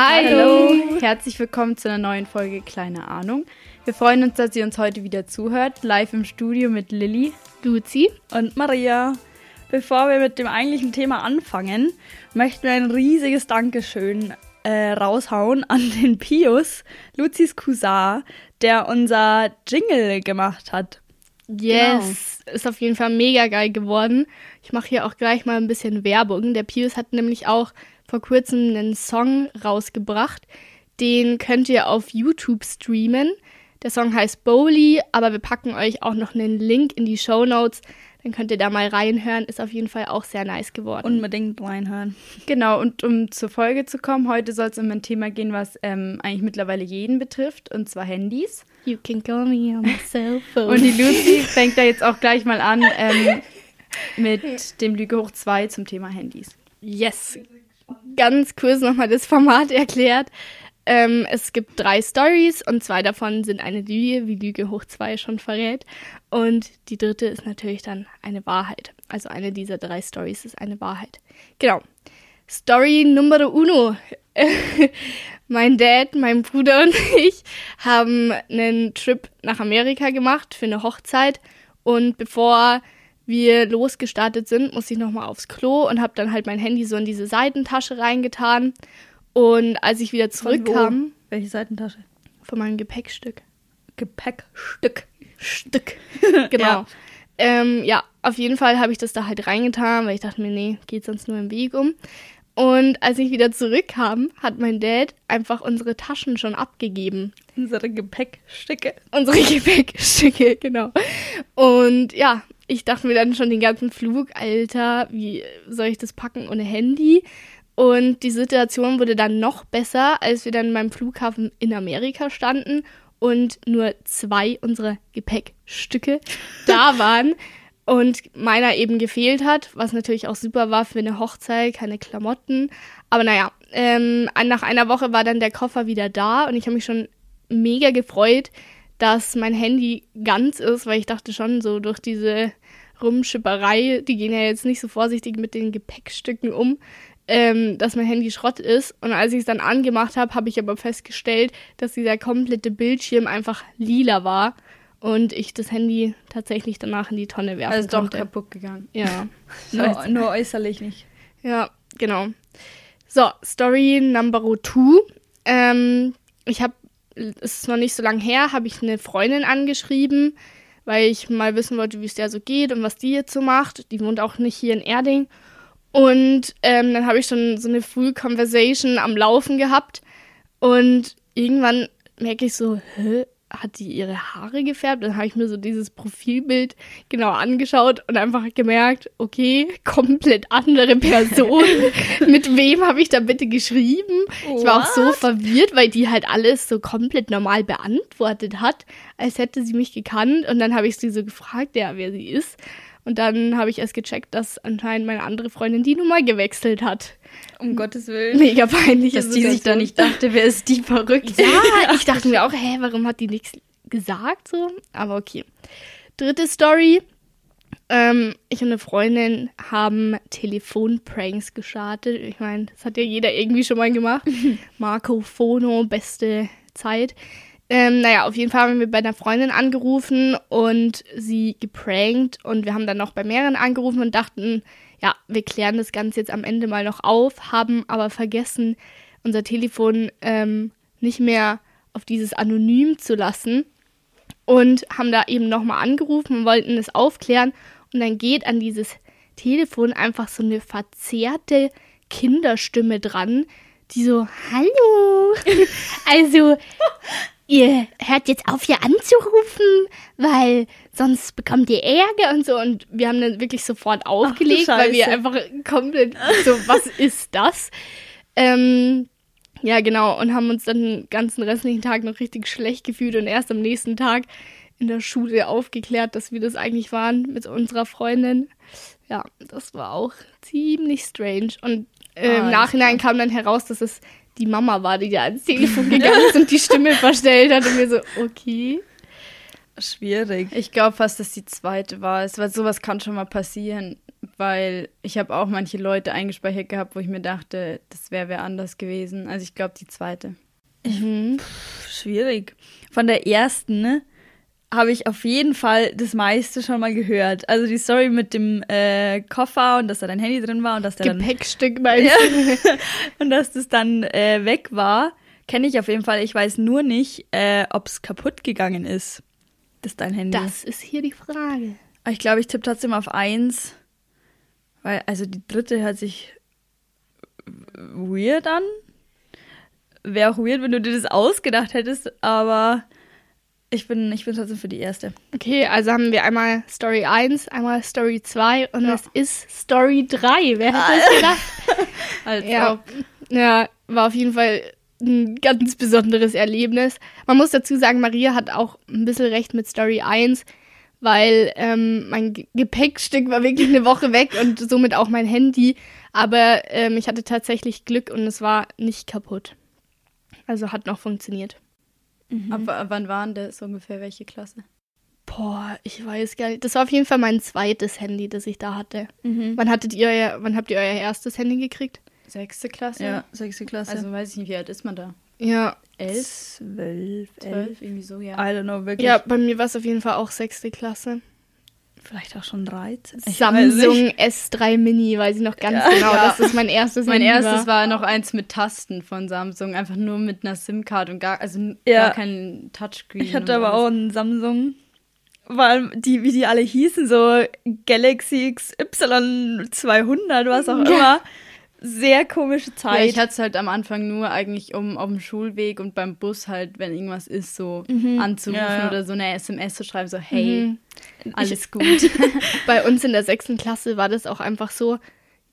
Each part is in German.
Hi. Hallo. Herzlich willkommen zu einer neuen Folge Kleine Ahnung. Wir freuen uns, dass ihr uns heute wieder zuhört. Live im Studio mit Lilly, Luzi und Maria. Bevor wir mit dem eigentlichen Thema anfangen, möchten wir ein riesiges Dankeschön äh, raushauen an den Pius, Luzis Cousin, der unser Jingle gemacht hat. Yes, genau. ist auf jeden Fall mega geil geworden. Ich mache hier auch gleich mal ein bisschen Werbung. Der Pius hat nämlich auch vor kurzem einen Song rausgebracht. Den könnt ihr auf YouTube streamen. Der Song heißt Bowley, aber wir packen euch auch noch einen Link in die Show Notes. Dann könnt ihr da mal reinhören. Ist auf jeden Fall auch sehr nice geworden. Unbedingt reinhören. Genau, und um zur Folge zu kommen, heute soll es um ein Thema gehen, was ähm, eigentlich mittlerweile jeden betrifft, und zwar Handys. You can call me on my cell phone. und die Lucy fängt da jetzt auch gleich mal an ähm, mit dem Lüge hoch 2 zum Thema Handys. Yes. Ganz kurz nochmal das Format erklärt. Ähm, es gibt drei Stories und zwei davon sind eine Lüge, wie Lüge hoch zwei schon verrät. Und die dritte ist natürlich dann eine Wahrheit. Also eine dieser drei Stories ist eine Wahrheit. Genau. Story Nummer uno. mein Dad, mein Bruder und ich haben einen Trip nach Amerika gemacht für eine Hochzeit. Und bevor wir losgestartet sind, musste ich nochmal aufs Klo und habe dann halt mein Handy so in diese Seitentasche reingetan und als ich wieder zurückkam. Welche Seitentasche? Von meinem Gepäckstück. Gepäckstück. Stück. genau. ja. Ähm, ja, auf jeden Fall habe ich das da halt reingetan, weil ich dachte mir, nee, geht sonst nur im Weg um. Und als ich wieder zurückkam, hat mein Dad einfach unsere Taschen schon abgegeben. Unsere Gepäckstücke. Unsere Gepäckstücke, genau. Und ja, ich dachte mir dann schon den ganzen Flug, Alter, wie soll ich das packen ohne Handy? Und die Situation wurde dann noch besser, als wir dann beim Flughafen in Amerika standen und nur zwei unserer Gepäckstücke da waren und meiner eben gefehlt hat, was natürlich auch super war für eine Hochzeit, keine Klamotten. Aber naja, ähm, nach einer Woche war dann der Koffer wieder da und ich habe mich schon mega gefreut, dass mein Handy ganz ist, weil ich dachte schon so durch diese Rumschipperei, die gehen ja jetzt nicht so vorsichtig mit den Gepäckstücken um, ähm, dass mein Handy Schrott ist. Und als ich es dann angemacht habe, habe ich aber festgestellt, dass dieser komplette Bildschirm einfach lila war und ich das Handy tatsächlich danach in die Tonne werfen also konnte. doch kaputt gegangen. Ja. nur, nur äußerlich nicht. Ja, genau. So, Story number two. Ähm, ich habe, es ist noch nicht so lange her, habe ich eine Freundin angeschrieben, weil ich mal wissen wollte, wie es der so geht und was die jetzt so macht. Die wohnt auch nicht hier in Erding. Und ähm, dann habe ich schon so eine Full Conversation am Laufen gehabt. Und irgendwann merke ich so, hä, hat die ihre Haare gefärbt? Dann habe ich mir so dieses Profilbild genau angeschaut und einfach gemerkt, okay, komplett andere Person. Mit wem habe ich da bitte geschrieben? What? Ich war auch so verwirrt, weil die halt alles so komplett normal beantwortet hat, als hätte sie mich gekannt. Und dann habe ich sie so gefragt, ja, wer sie ist. Und dann habe ich erst gecheckt, dass anscheinend meine andere Freundin die Nummer gewechselt hat. Um Gottes Willen. Mega peinlich. Dass die sich da nicht dachte, wer ist die verrückt? Ja, ich dachte mir auch, hä, warum hat die nichts gesagt so? Aber okay. Dritte Story. Ähm, ich und eine Freundin haben Telefonpranks gestartet. Ich meine, das hat ja jeder irgendwie schon mal gemacht. Marco Fono, beste Zeit. Ähm, naja, auf jeden Fall haben wir bei einer Freundin angerufen und sie geprankt und wir haben dann noch bei mehreren angerufen und dachten, ja, wir klären das Ganze jetzt am Ende mal noch auf, haben aber vergessen, unser Telefon ähm, nicht mehr auf dieses Anonym zu lassen und haben da eben nochmal angerufen und wollten es aufklären und dann geht an dieses Telefon einfach so eine verzerrte Kinderstimme dran, die so, hallo, also ihr hört jetzt auf, hier anzurufen, weil sonst bekommt ihr Ärger und so. Und wir haben dann wirklich sofort aufgelegt, Ach, weil wir einfach komplett so, was ist das? Ähm, ja, genau. Und haben uns dann den ganzen restlichen Tag noch richtig schlecht gefühlt und erst am nächsten Tag in der Schule aufgeklärt, dass wir das eigentlich waren mit unserer Freundin. Ja, das war auch ziemlich strange. Und äh, im Nachhinein kam dann heraus, dass es die Mama war, die da ans Telefon gegangen ist und die Stimme verstellt hat und mir so, okay. Schwierig. Ich glaube fast, dass die zweite war. Es war sowas kann schon mal passieren. weil ich habe auch manche Leute eingespeichert gehabt, wo ich mir dachte, das wäre wer anders gewesen. Also ich glaube die zweite. Mhm. Schwierig. Von der ersten ne, habe ich auf jeden Fall das meiste schon mal gehört. Also die Story mit dem äh, Koffer und dass da dein Handy drin war und dass der dann Gepäckstück meinst Ja. und dass das dann äh, weg war, kenne ich auf jeden Fall. Ich weiß nur nicht, äh, ob es kaputt gegangen ist. Das dein Handy. Das ist hier die Frage. Aber ich glaube, ich tippe trotzdem auf eins. Weil, also die dritte hört sich weird an. Wäre auch weird, wenn du dir das ausgedacht hättest, aber ich bin, ich bin trotzdem für die erste. Okay, also haben wir einmal Story 1, einmal Story 2 und Ja. es ist Story 3. Wer hätte das gedacht? Als Ja. ob. Ja, war auf jeden Fall ein ganz besonderes Erlebnis. Man muss dazu sagen, Maria hat auch ein bisschen recht mit Story 1, weil ähm, mein Ge- Gepäckstück war wirklich eine Woche weg und somit auch mein Handy. Aber ähm, ich hatte tatsächlich Glück und es war nicht kaputt. Also hat noch funktioniert. Aber wann waren das ungefähr? Welche Klasse? Boah, ich weiß gar nicht. Das war auf jeden Fall mein zweites Handy, das ich da hatte. Mhm. Wann hattet ihr euer, wann habt ihr euer erstes Handy gekriegt? Sechste Klasse? Ja, sechste Klasse. Also weiß ich nicht, wie alt ist man da? Ja. Elf? zwölf, elf. Zwölf? Irgendwie so, ja. I don't know, wirklich. Ja, bei mir war es auf jeden Fall auch sechste Klasse. Vielleicht auch schon 13. Ich Samsung nicht. S3 Mini, weiß ich noch ganz genau. Ja. Das ist mein erstes Mein Handy erstes war noch eins mit Tasten von Samsung, einfach nur mit einer SIM-Card und gar, also Ja. gar kein Touchscreen. Ich hatte aber alles. auch einen Samsung. Allem die, wie die alle hießen, so Galaxy XY200, was auch immer. Sehr komische Ja, Zeit. ich hatte es halt am Anfang nur eigentlich, um auf dem Schulweg und beim Bus halt, wenn irgendwas ist, so anzurufen Ja, ja. oder so eine SMS zu schreiben, so hey, Mhm. alles gut. Bei uns in der sechsten Klasse war das auch einfach so,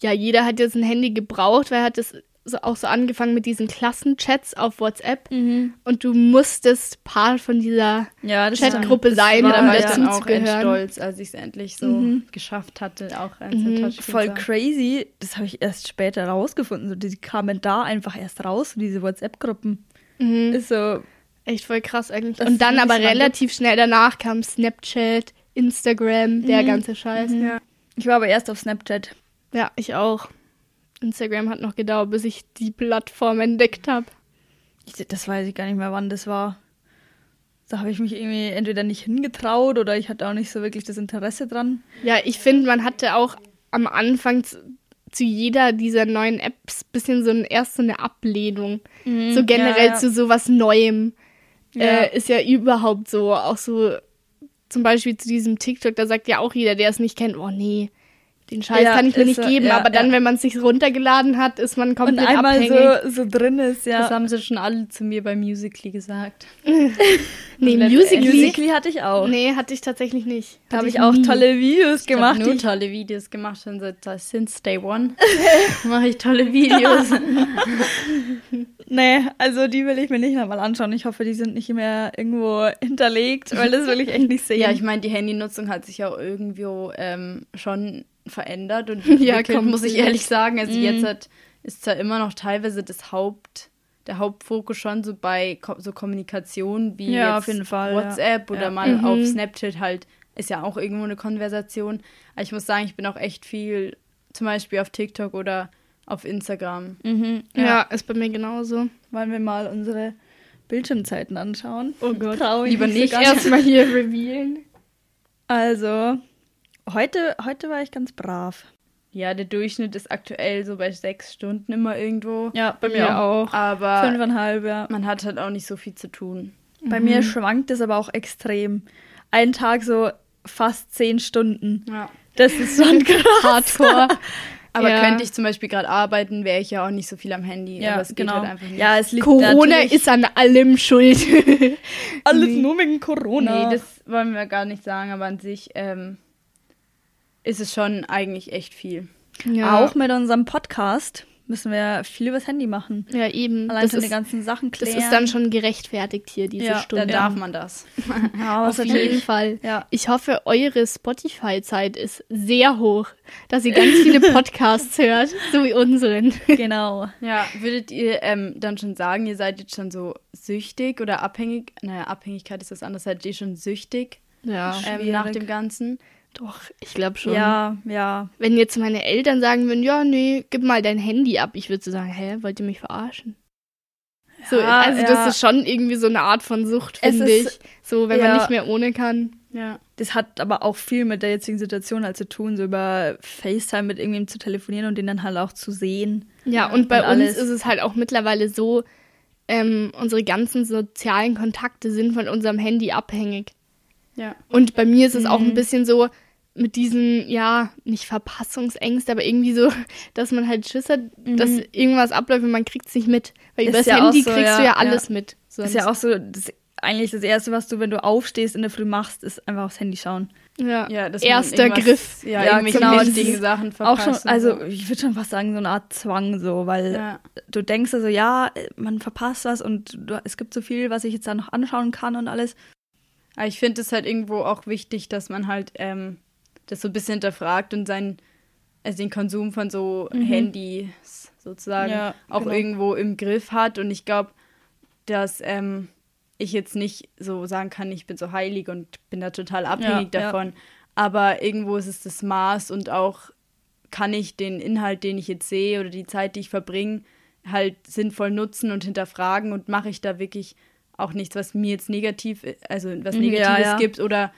ja, jeder hat jetzt ein Handy gebraucht, weil er hat das so, auch so angefangen mit diesen Klassenchats auf WhatsApp und du musstest Part von dieser ja, Chatgruppe sein, war da um war ich dazu dann zu auch gehören. stolz, als ich es endlich so geschafft hatte, auch eins Mhm, voll crazy. Das habe ich erst später rausgefunden. So, die kamen da einfach erst raus, diese WhatsApp-Gruppen. Mhm. Ist so, Echt voll krass eigentlich. Das Und dann aber relativ schnell danach kam Snapchat, Instagram, der ganze Scheiß. Ja. ich war aber erst auf Snapchat. Ja, ich auch. Instagram hat noch gedauert, bis ich die Plattform entdeckt habe. Das weiß ich gar nicht mehr, wann das war. Da habe ich mich irgendwie entweder nicht hingetraut oder ich hatte auch nicht so wirklich das Interesse dran. Ja, ich finde, man hatte auch am Anfang zu, jeder dieser neuen Apps bisschen so ein, erst so eine Ablehnung. So generell ja, ja. zu sowas Neuem. Ja. Äh, ist ja überhaupt so. Auch so zum Beispiel zu diesem TikTok, da sagt ja auch jeder, der es nicht kennt, oh nee, den Scheiß Ja, kann ich mir nicht so, geben. ja, aber dann, ja. wenn man es sich runtergeladen hat, ist man Und komplett einmal abhängig. so, so drin ist, ja. Das haben sie schon alle zu mir bei Musically gesagt. nee, letztendlich- Musically. Musically hatte ich auch. Nee, hatte ich tatsächlich nicht. da habe Hatte ich auch nie. tolle Videos Ich habe gemacht. nur die- tolle Videos gemacht, schon seit since day one mache ich tolle Videos. Nee, also die will ich mir nicht nochmal anschauen. Ich hoffe, die sind nicht mehr irgendwo hinterlegt, weil das will ich echt nicht sehen. ja, ich meine, die Handynutzung hat sich auch irgendwo ähm, schon verändert und Ja, entwickelt, muss ich ehrlich sagen. Also Mhm. jetzt hat, ist zwar immer noch teilweise das Haupt, der Hauptfokus schon so bei Ko so Kommunikation wie Ja, jetzt auf jeden Fall, WhatsApp ja. oder Ja. mal Mhm. auf Snapchat halt, ist ja auch irgendwo eine Konversation. Aber ich muss sagen, ich bin auch echt viel zum Beispiel auf TikTok oder auf Instagram. mhm, Ja. ja. ist bei mir genauso. Wollen wir mal unsere Bildschirmzeiten anschauen? Oh Gott. Trau ich Lieber so nicht. Erstmal hier revealen. Also, heute, heute war ich ganz brav. Ja, der Durchschnitt ist aktuell so bei sechs Stunden immer irgendwo. Ja, bei mir Ja, auch. Aber Fünfeinhalb, ja. man hat halt auch nicht so viel zu tun. Bei mir schwankt es aber auch extrem. Ein Tag so fast zehn Stunden. Ja. Das ist schon krass. Hardcore. Aber Ja. könnte ich zum Beispiel gerade arbeiten, wäre ich ja auch nicht so viel am Handy. Ja, aber es geht genau. halt einfach nicht. Ja, es liegt Corona ist an allem schuld. alles Nee. nur wegen Corona. Nee, das wollen wir gar nicht sagen, aber an sich ähm, ist es schon eigentlich echt viel. ja. Auch mit unserem Podcast müssen wir viel übers Handy machen. Ja, eben. Allein das, schon die ganzen Sachen das klären. ist dann schon gerechtfertigt hier, diese Ja, Stunde. darf man das. ja, Auf jeden. Fall. Ja. Ich hoffe, eure Spotify-Zeit ist sehr hoch, dass ihr ganz viele Podcasts hört, so wie unseren. Genau. Ja, würdet ihr ähm, dann schon sagen, ihr seid jetzt schon so süchtig oder abhängig? Naja, Abhängigkeit ist was anderes. Seid ihr schon süchtig Ja. ähm, nach dem Ganzen? Doch, ich glaube schon. Ja, ja. Wenn jetzt meine Eltern sagen würden, ja, nee, gib mal dein Handy ab, ich würde so sagen, hä, wollt ihr mich verarschen? So, Ja, also ja. das ist schon irgendwie so eine Art von Sucht, finde ich. So, wenn ja. man nicht mehr ohne kann. Ja. Das hat aber auch viel mit der jetzigen Situation halt zu tun, so über FaceTime mit irgendjemandem zu telefonieren und den dann halt auch zu sehen. Ja, und bei und uns alles. ist es halt auch mittlerweile so, ähm, unsere ganzen sozialen Kontakte sind von unserem Handy abhängig. Ja. Und bei mir ist es auch Mhm. ein bisschen so mit diesen, ja, nicht Verpassungsängste, aber irgendwie so, dass man halt Schiss hat, dass irgendwas abläuft und man kriegt es nicht mit. Weil Mhm. Ist über das ja auch Handy so, kriegst ja, du ja ja. alles mit. Das ist ja auch so, das, eigentlich das Erste, was du, wenn du aufstehst in der Früh machst, ist einfach aufs Handy schauen. ja. Ja, Erster Griff. Ja, Ja, genau, wichtigen ist Sachen Auch verpassen. schon, also so. ich würde schon fast sagen, so eine Art Zwang so, weil Ja. du denkst also, ja, man verpasst was und du, es gibt so viel, was ich jetzt da noch anschauen kann und alles. Aber ich finde es halt irgendwo auch wichtig, dass man halt ähm, das so ein bisschen hinterfragt und seinen, also den Konsum von so Handys sozusagen Ja, auch genau. irgendwo im Griff hat. Und ich glaube, dass ähm, ich jetzt nicht so sagen kann, ich bin so heilig und bin da total abhängig Ja, ja. davon. Aber irgendwo ist es das Maß und auch kann ich den Inhalt, den ich jetzt sehe oder die Zeit, die ich verbringe, halt sinnvoll nutzen und hinterfragen und mache ich da wirklich auch nichts, was mir jetzt negativ, also was Mhm, ja, Negatives ja. gibt oder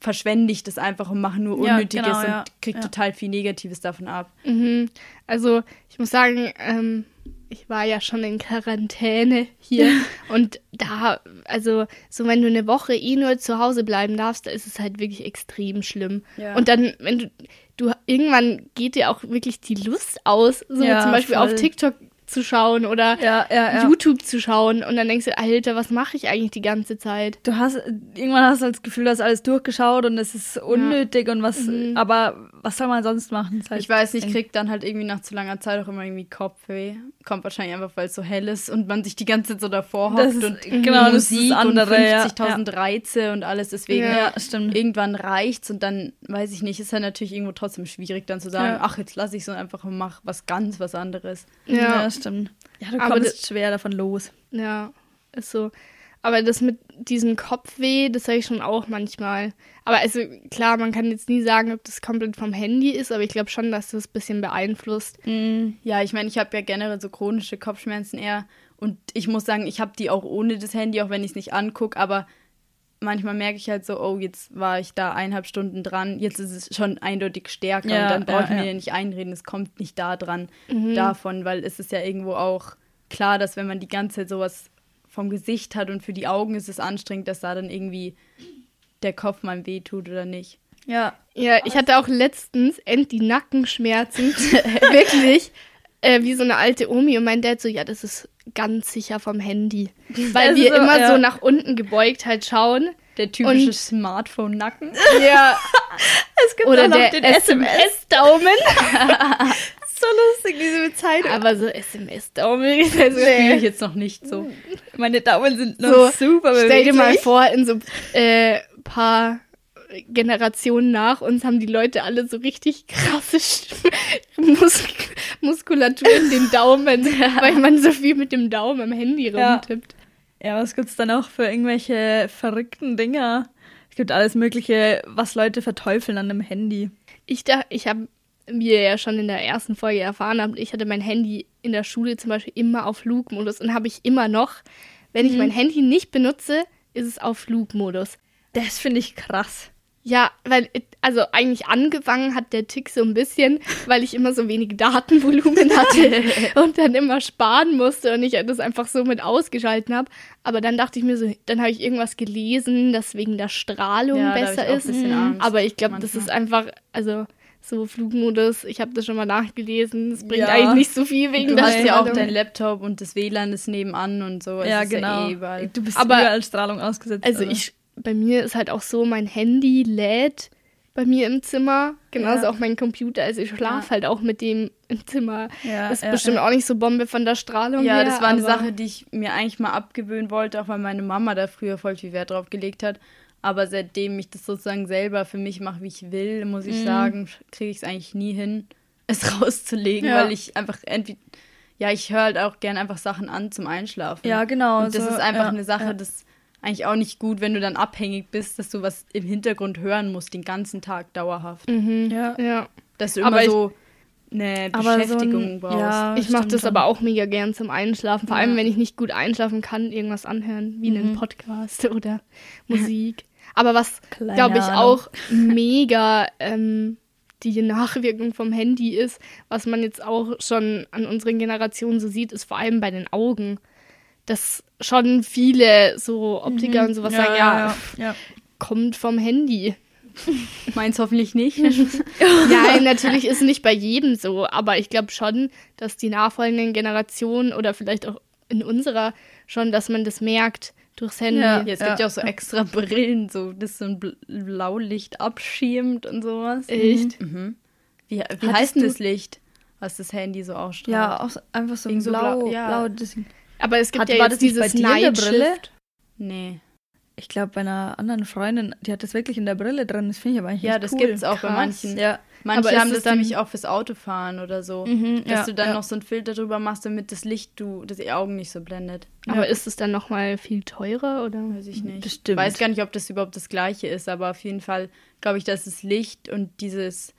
verschwende ich das einfach und mache nur Ja, Unnötiges genau, und ja, kriege ja. total viel Negatives davon ab. Mhm. Also ich muss sagen, ähm, ich war ja schon in Quarantäne hier und da, also so wenn du eine Woche eh nur zu Hause bleiben darfst, da ist es halt wirklich extrem schlimm. Ja. Und dann, wenn du, du irgendwann geht dir auch wirklich die Lust aus, so Ja, zum Beispiel voll. auf TikTok zu schauen oder Ja, ja, ja. YouTube zu schauen und dann denkst du, Alter, was mache ich eigentlich die ganze Zeit? Du hast, irgendwann hast du das Gefühl, du hast alles durchgeschaut und es ist unnötig und was, aber was soll man sonst machen? Es halt Ich weiß nicht, eng. krieg dann halt irgendwie nach zu langer Zeit auch immer irgendwie Kopfweh. Kommt wahrscheinlich einfach, weil es so hell ist und man sich die ganze Zeit so davor hockt ist- und genau, Musik das andere, und ja, 50.000 Reize und alles. Deswegen Ja, stimmt. irgendwann reicht's und dann, weiß ich nicht, ist halt natürlich irgendwo trotzdem schwierig dann zu sagen, Ja. ach, jetzt lasse ich so einfach und mach was ganz was anderes. Ja, stimmt. Ja, du Aber kommst schwer davon los. Ja, ist so. Aber das mit diesem Kopfweh, das habe ich schon auch manchmal. Aber also klar, man kann jetzt nie sagen, ob das komplett vom Handy ist, aber ich glaube schon, dass das ein bisschen beeinflusst. Ja, ich meine, ich habe ja generell so chronische Kopfschmerzen eher und ich muss sagen, ich habe die auch ohne das Handy, auch wenn ich es nicht angucke, aber manchmal merke ich halt so, oh, jetzt war ich da eineinhalb Stunden dran, jetzt ist es schon eindeutig stärker Ja, und dann brauche ich ja, mir ja. nicht einreden, es kommt nicht da dran Mhm. davon, weil es ist ja irgendwo auch klar, dass wenn man die ganze Zeit sowas vom Gesicht hat und für die Augen ist es anstrengend, dass da dann irgendwie der Kopf mal weh tut oder nicht. Ja, Ja, ich hatte auch letztens end die Nackenschmerzen. Wirklich. Äh, wie so eine alte Omi und mein Dad so, ja, das ist ganz sicher vom Handy. Weil Das wir so, immer ja. so nach unten gebeugt halt schauen. Der typische Smartphone-Nacken. Ja. es gibt Oder auch noch der den SMS. SMS-Daumen. So lustig, diese Bezeichnung. Aber so SMS-Daumen ist also Spiele ich jetzt noch nicht so. Meine Daumen sind noch So, super Stell dir mal beweglich. vor, in so äh, paar Generationen nach uns haben die Leute alle so richtig krasse Mus Muskulatur in den Daumen, weil man so viel mit dem Daumen am Handy Ja. rumtippt. Ja, was gibt's da noch für irgendwelche verrückten Dinger? Es gibt alles Mögliche, was Leute verteufeln an dem Handy. Ich dachte, ich habe, wie ihr ja schon in der ersten Folge erfahren habt, ich hatte mein Handy in der Schule zum Beispiel immer auf Flugmodus und habe ich immer noch. Wenn ich mein Handy nicht benutze, ist es auf Flugmodus. Das finde ich krass. Ja, weil, also eigentlich angefangen hat der Tick so ein bisschen, weil ich immer so wenig Datenvolumen hatte und dann immer sparen musste und ich das einfach so mit ausgeschalten habe. Aber dann dachte ich mir so, dann habe ich irgendwas gelesen, dass wegen der Strahlung Ja, besser ist. bisschen Angst Aber ich glaube, das ist einfach, also so Flugmodus, ich habe das schon mal nachgelesen, es bringt Ja. eigentlich nicht so viel wegen Du der hast ja auch Strahlung. dein Laptop und das WLAN ist nebenan und so. Es ja, genau. Ja eh du bist Aber- überall Strahlung ausgesetzt. Also ich, bei mir ist halt auch so, mein Handy lädt bei mir im Zimmer, genauso Ja. auch mein Computer. Also ich schlafe Ja. halt auch mit dem im Zimmer. Ja, ist bestimmt auch nicht so Bombe von der Strahlung Ja, her. das war eine Sache, die ich mir eigentlich mal abgewöhnen wollte, auch weil meine Mama da früher voll viel Wert drauf gelegt hat. Aber seitdem ich das sozusagen selber für mich mache, wie ich will, muss Mhm. ich sagen, kriege ich es eigentlich nie hin, es rauszulegen, weil ich einfach entweder, ja, ich höre halt auch gern einfach Sachen an zum Einschlafen. Ja, genau, Und das so, ist einfach ja, eine Sache, ja. das eigentlich auch nicht gut, wenn du dann abhängig bist, dass du was im Hintergrund hören musst, den ganzen Tag dauerhaft. Mhm. Ja. ja. Dass du Aber immer ich- so eine Aber so Beschäftigung ein- brauchst. ja. Ich mache das schon. aber auch mega gern zum Einschlafen. Vor allem, Ja. wenn ich nicht gut einschlafen kann, irgendwas anhören, wie einen Mhm. Podcast oder Musik. Aber was, glaube ich, auch mega ähm, die Nachwirkung vom Handy ist, was man jetzt auch schon an unseren Generationen so sieht, ist vor allem bei den Augen. Dass schon viele so Optiker und sowas sagen, ja, ja, ja. kommt vom Handy. Meins hoffentlich nicht. Ja, natürlich ist nicht bei jedem so, aber ich glaube schon, dass die nachfolgenden Generationen oder vielleicht auch in unserer schon, dass man das merkt durchs Handy. Ja. Ja, es gibt ja auch so extra Brillen, so das so ein Bl- Blaulicht abschirmt und sowas. Echt? Mhm. Wie, wie Hattest heißt denn das Licht, was das Handy so ausstrahlt? Ja, auch einfach so so blau, blau- ja. blau Aber es gibt Hat- ja war jetzt das nicht bei dieses dir in der Brille? Nee. Ich glaube, bei einer anderen Freundin, die hat das wirklich in der Brille drin. Das finde ich aber eigentlich Ja, das cool. gibt's auch bei Krass. manchen. Ja. Manche Aber haben das das dann- nämlich auch fürs Autofahren oder so. Mhm, Dass ja, du dann ja. noch so einen Filter drüber machst, damit das Licht du, das die Augen nicht so blendet. Aber ist es dann nochmal viel teurer oder? Weiß ich nicht. Bestimmt. Weiß gar nicht, ob das überhaupt das gleiche ist, aber auf jeden Fall glaube ich, dass das Licht und dieses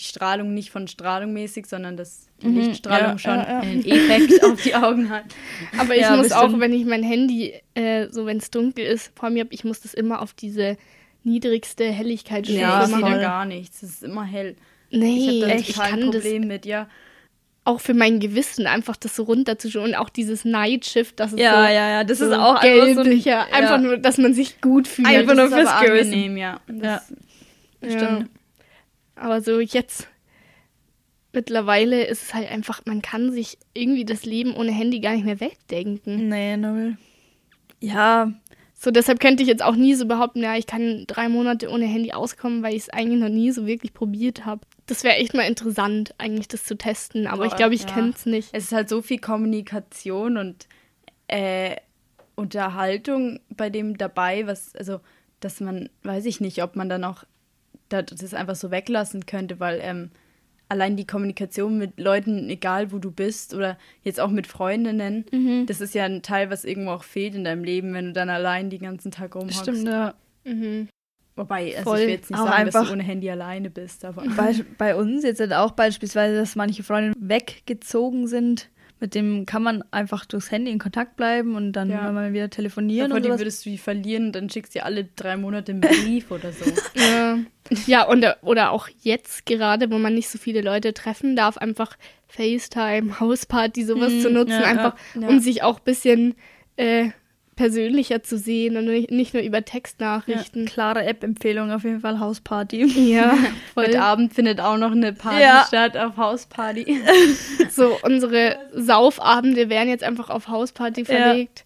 die Strahlung nicht von Strahlung mäßig, sondern dass die Mhm, Lichtstrahlung ja, schon ja, ja. einen Effekt auf die Augen hat. Aber ich Ja, muss auch, wenn ich mein Handy, äh, so wenn es dunkel ist, vor mir habe, ich muss das immer auf diese niedrigste Helligkeitsstufe Ja, das geht machen. ja voll. gar nichts. Es ist immer hell. Nee, ich habe da ich total ein Problem mit, ja. auch für mein Gewissen einfach das so runterzuschauen und auch dieses Night Shift, das ist Ja, so, ja, ja, das so ist auch einfach so ein, gelblicher, einfach nur, dass man sich gut fühlt. Einfach nur das ist fürs Gewissen. angenehm, ja. Das, Ja. Stimmt. Aber so jetzt mittlerweile ist es halt einfach, man kann sich irgendwie das Leben ohne Handy gar nicht mehr wegdenken. Nee, null. Ja, So, deshalb könnte ich jetzt auch nie so behaupten, ja, ich kann drei Monate ohne Handy auskommen, weil ich es eigentlich noch nie so wirklich probiert habe. Das wäre echt mal interessant, eigentlich das zu testen, aber ich Boah, glaube, ich ja. kenne es nicht. Es ist halt so viel Kommunikation und äh, Unterhaltung bei dem dabei, was, also, dass man, weiß ich nicht, ob man dann auch da- das einfach so weglassen könnte, weil ähm, allein die Kommunikation mit Leuten, egal wo du bist oder jetzt auch mit Freundinnen, Mhm. das ist ja ein Teil, was irgendwo auch fehlt in deinem Leben, wenn du dann allein den ganzen Tag rumhockst. stimmt, ja. Mhm. Wobei, also Voll. ich will jetzt nicht Aber sagen, dass du ohne Handy alleine bist, aber Bei, bei uns jetzt halt auch beispielsweise, dass manche Freundinnen weggezogen sind. Mit dem kann man einfach durchs Handy in Kontakt bleiben und dann Ja. mal wieder telefonieren Davor und die würdest du die verlieren und dann schickst du dir alle drei Monate einen Brief oder so. Ja, ja und, oder auch jetzt gerade, wo man nicht so viele Leute treffen darf, einfach FaceTime, Hausparty, sowas Mhm, zu nutzen, ja, ja, einfach ja. um sich auch ein bisschen äh, persönlicher zu sehen und nicht, nur über Ja, Textnachrichten. klare App-Empfehlung auf jeden Fall, Hausparty. Ja. Heute Abend findet auch noch eine Party Ja. statt auf Hausparty. So, unsere Saufabende werden jetzt einfach auf Hausparty verlegt.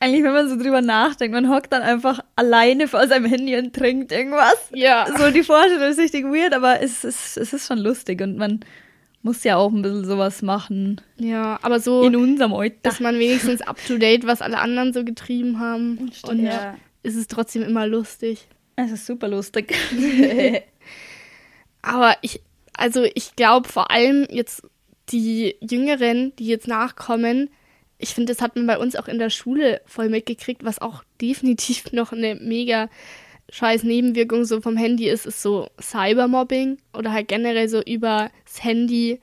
Eigentlich, wenn man so drüber nachdenkt, man hockt dann einfach alleine vor seinem Handy und trinkt irgendwas. Ja. So die Vorstellung ist richtig weird, aber es ist, es ist schon lustig und man muss ja auch ein bisschen sowas machen. Ja, aber so, In unserem Alter. dass man wenigstens up to date, was alle anderen so getrieben haben. Und Ja. ist es trotzdem immer lustig. Es ist super lustig. Aber ich, also ich glaube vor allem jetzt die Jüngeren, die jetzt nachkommen, ich finde, das hat man bei uns auch in der Schule voll mitgekriegt, was auch definitiv noch eine mega scheiß Nebenwirkung so vom Handy ist, ist so Cybermobbing oder halt generell so über das Handy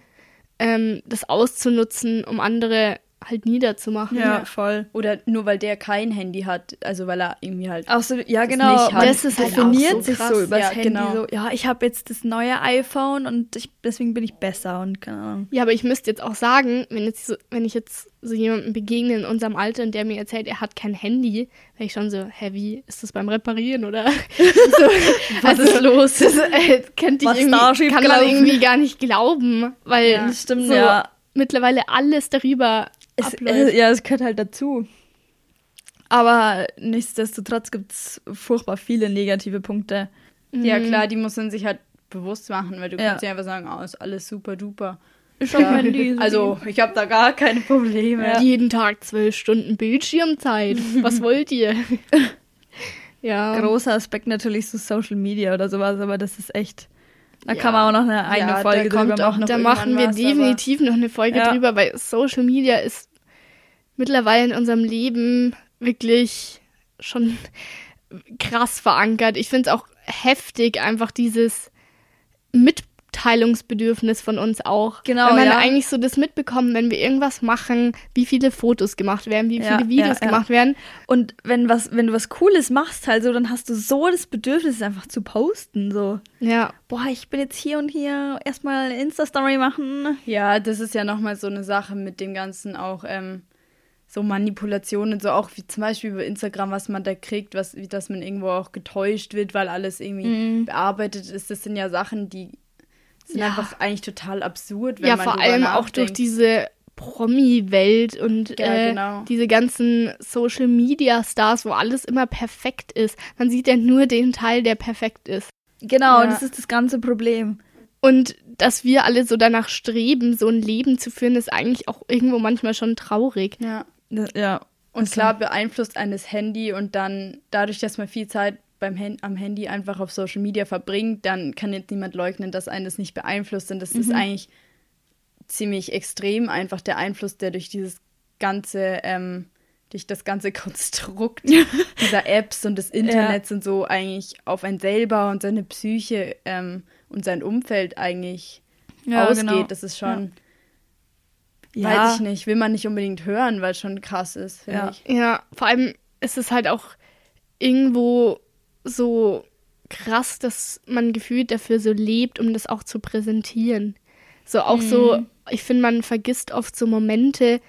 ähm, das auszunutzen, um andere halt niederzumachen. Ja, voll. Oder nur weil der kein Handy hat, also weil er irgendwie halt. Auch so, ja Das genau. Das ist halt definiert so sich krass. so übers Ja, Handy genau. so, ja, ich habe jetzt das neue iPhone und ich, deswegen bin ich besser und keine Ahnung. Ja, aber ich müsste jetzt auch sagen, wenn, jetzt so, wenn ich jetzt so jemandem begegne in unserem Alter und der mir erzählt, er hat kein Handy, wäre ich schon so, hä, wie ist das beim Reparieren oder so, Was ist los? Das äh, könnte ich Was da irgendwie, kann man irgendwie gar nicht glauben, weil Ja, Das stimmt, so ja. mittlerweile alles darüber Es, abläuft. äh, ja, es gehört halt dazu. Aber nichtsdestotrotz gibt es furchtbar viele negative Punkte. Ja, klar, die muss man sich halt bewusst machen, weil du Ja. kannst ja einfach sagen, oh, ist alles super duper. Ich hab mein Handy. Also, ich habe da gar keine Probleme. Jeden Tag zwölf Stunden Bildschirmzeit. Was wollt ihr? ja. großer Aspekt natürlich so Social Media oder sowas, aber das ist echt. Da Ja. kann man auch noch eine eigene Ja, Folge drüber machen. Da machen wir was, definitiv noch eine Folge Ja. drüber, weil Social Media ist mittlerweile in unserem Leben wirklich schon krass verankert. Ich finde es auch heftig, einfach dieses Mitteilungsbedürfnis von uns auch. Genau, Wenn man ja. eigentlich so das mitbekommt, wenn wir irgendwas machen, wie viele Fotos gemacht werden, wie Ja, viele Videos ja, ja. gemacht werden. Und wenn was, wenn du was Cooles machst, halt so, dann hast du so das Bedürfnis, es einfach zu posten. So, Ja, boah, ich bin jetzt hier und hier erstmal eine Insta-Story machen. Ja, das ist ja nochmal so eine Sache mit dem Ganzen auch, ähm, so Manipulationen, so auch wie zum Beispiel über Instagram, was man da kriegt, was, wie dass man irgendwo auch getäuscht wird, weil alles irgendwie Mhm. bearbeitet ist. Das sind ja Sachen, die sind Ja. einfach eigentlich total absurd, wenn ja man vor drüber allem auch durch nachdenkt. diese Promi-Welt und Ja, äh, genau. diese ganzen Social-Media-Stars, wo alles immer perfekt ist. Man sieht ja nur den Teil, der perfekt ist. Genau, Ja. das ist das ganze Problem. Und dass wir alle so danach streben, so ein Leben zu führen, ist eigentlich auch irgendwo manchmal schon traurig. Ja. Ja. Und Also- klar beeinflusst eines Handy und dann dadurch, dass man viel Zeit beim Hand, am Handy einfach auf Social Media verbringt, dann kann jetzt niemand leugnen, dass einen das nicht beeinflusst. Und das ist Mhm. eigentlich ziemlich extrem einfach der Einfluss, der durch dieses ganze, ähm, durch das ganze Konstrukt dieser Apps und des Internets und so eigentlich auf einen selber und seine Psyche ähm, und sein Umfeld eigentlich Ja, ausgeht. genau. Das ist schon, Ja. weiß ich nicht, will man nicht unbedingt hören, weil es schon krass ist, finde Ja. ich. Ja, vor allem ist es halt auch irgendwo so krass, dass man gefühlt dafür so lebt, um das auch zu präsentieren. So auch so, ich finde, man vergisst oft so Momente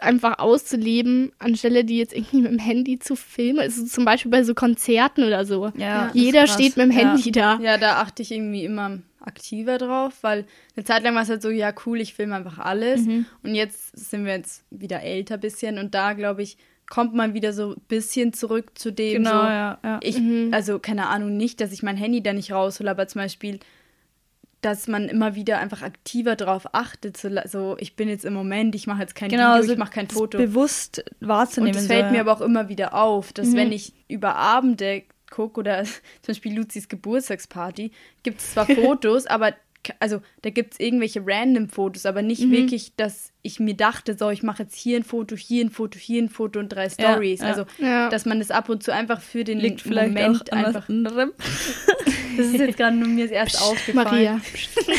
einfach auszuleben, anstelle die jetzt irgendwie mit dem Handy zu filmen. Also zum Beispiel bei so Konzerten oder so. Ja, Jeder steht mit dem Ja. Handy da. Ja, da achte ich irgendwie immer aktiver drauf, weil eine Zeit lang war es halt so, ja cool, ich filme einfach alles. Mhm. Und jetzt sind wir jetzt wieder älter bisschen und da, glaube ich, kommt man wieder so ein bisschen zurück zu dem Genau, so, ja, ja. ich, also keine Ahnung, nicht, dass ich mein Handy da nicht raushole, aber zum Beispiel, dass man immer wieder einfach aktiver drauf achtet, so, so ich bin jetzt im Moment, ich mache jetzt kein Genau, Video, also ich mache kein das Foto. bewusst wahrzunehmen. Und es so, fällt ja. mir aber auch immer wieder auf, dass wenn ich über Abende gucke oder zum Beispiel Luzis Geburtstagsparty, gibt es zwar Fotos, aber also da gibt es irgendwelche random Fotos, aber nicht wirklich, dass ich mir dachte, so ich mache jetzt hier ein Foto, hier ein Foto, hier ein Foto und drei Stories. ja. Also Ja. dass man das ab und zu einfach für den liegt vielleicht Moment auch an was einfach. anderem. Das ist jetzt gerade nur mir erst aufgefallen. Maria.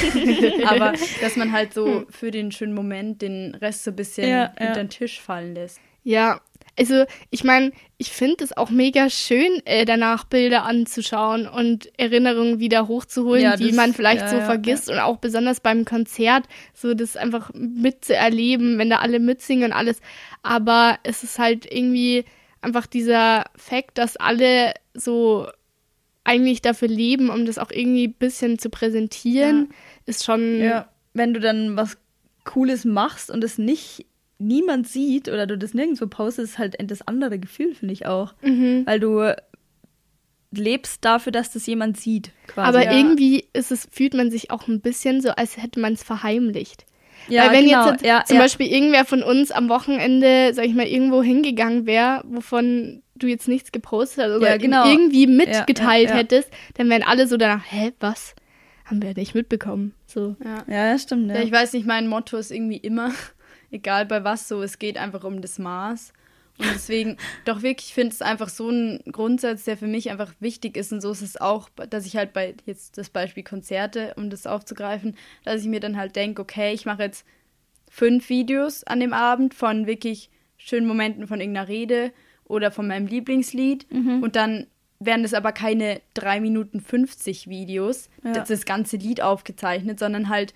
Aber dass man halt so für den schönen Moment den Rest so ein bisschen Ja, ja. unter den Tisch fallen lässt. Ja, also ich meine, ich finde es auch mega schön, äh, danach Bilder anzuschauen und Erinnerungen wieder hochzuholen, Ja, die das- man vielleicht ja, so ja, vergisst und auch besonders beim Konzert, so das einfach mitzuerleben, wenn da alle mitsingen und alles. Aber es ist halt irgendwie einfach dieser Fakt, dass alle so eigentlich dafür leben, um das auch irgendwie ein bisschen zu präsentieren, ist schon Ja, wenn du dann was Cooles machst und es nicht niemand sieht oder du das nirgendwo postest, ist halt das andere Gefühl, finde ich auch. Mhm. Weil du lebst dafür, dass das jemand sieht. Quasi. Aber ja. irgendwie ist es, fühlt man sich auch ein bisschen so, als hätte man es verheimlicht. ja, Weil wenn genau. jetzt ja, zum ja. Beispiel irgendwer von uns am Wochenende, sag ich mal, irgendwo hingegangen wäre, wovon du jetzt nichts gepostet hast oder Ja, genau. irgendwie mitgeteilt Ja, ja, ja. hättest, dann wären alle so danach, hä, was? Haben wir nicht mitbekommen. So. Ja. Ja, das stimmt. Ja. Ja, ich weiß nicht, mein Motto ist irgendwie immer, egal bei was so, es geht einfach um das Maß. Und deswegen, doch wirklich, ich finde es einfach so ein Grundsatz, der für mich einfach wichtig ist. Und so ist es auch, dass ich halt bei jetzt das Beispiel Konzerte, um das aufzugreifen, dass ich mir dann halt denke, okay, ich mache jetzt fünf Videos an dem Abend von wirklich schönen Momenten von irgendeiner Rede oder von meinem Lieblingslied. Und dann wären das aber keine 3 Minuten 50 Videos, Ja. das, das ganze Lied aufgezeichnet, sondern halt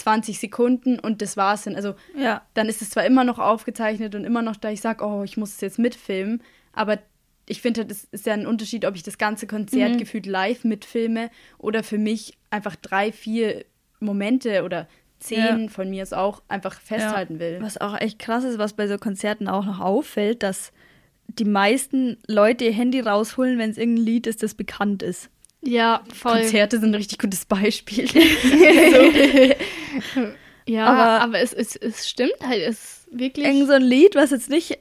20 Sekunden und das war's dann. Also ja. dann ist es zwar immer noch aufgezeichnet und immer noch da, ich sage, oh, ich muss es jetzt mitfilmen, aber ich finde, das ist ja ein Unterschied, ob ich das ganze Konzert gefühlt live mitfilme oder für mich einfach drei, vier Momente oder zehn Ja. von mir es auch einfach festhalten will. Was auch echt krass ist, was bei so Konzerten auch noch auffällt, dass die meisten Leute ihr Handy rausholen, wenn es irgendein Lied ist, das bekannt ist. Ja, voll. Konzerte sind ein richtig gutes Beispiel. Ja, Aber- aber, es, es, es stimmt halt, es ist wirklich. Irgend so ein Lied, was jetzt nicht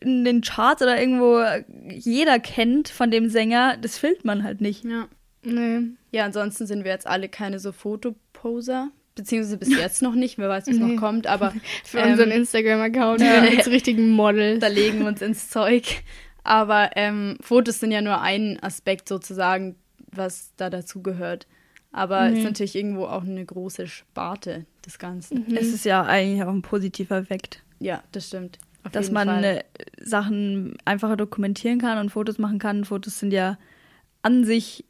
in den Charts oder irgendwo jeder kennt von dem Sänger, das filmt man halt nicht. ja. nee. ja, ansonsten sind wir jetzt alle keine so Fotoposer. Beziehungsweise bis jetzt noch nicht, wer weiß, was Nee. noch kommt, aber Für ähm, unseren Instagram-Account ja. mit so richtigen Models. da legen wir uns ins Zeug. Aber ähm, Fotos sind ja nur ein Aspekt sozusagen, was da dazu gehört. Aber Mhm. ist natürlich irgendwo auch eine große Sparte des Ganzen. Mhm. Es ist ja eigentlich auch ein positiver Effekt, Ja, das stimmt. Auf dass man Fall. äh, Sachen einfacher dokumentieren kann und Fotos machen kann. Fotos sind ja an sich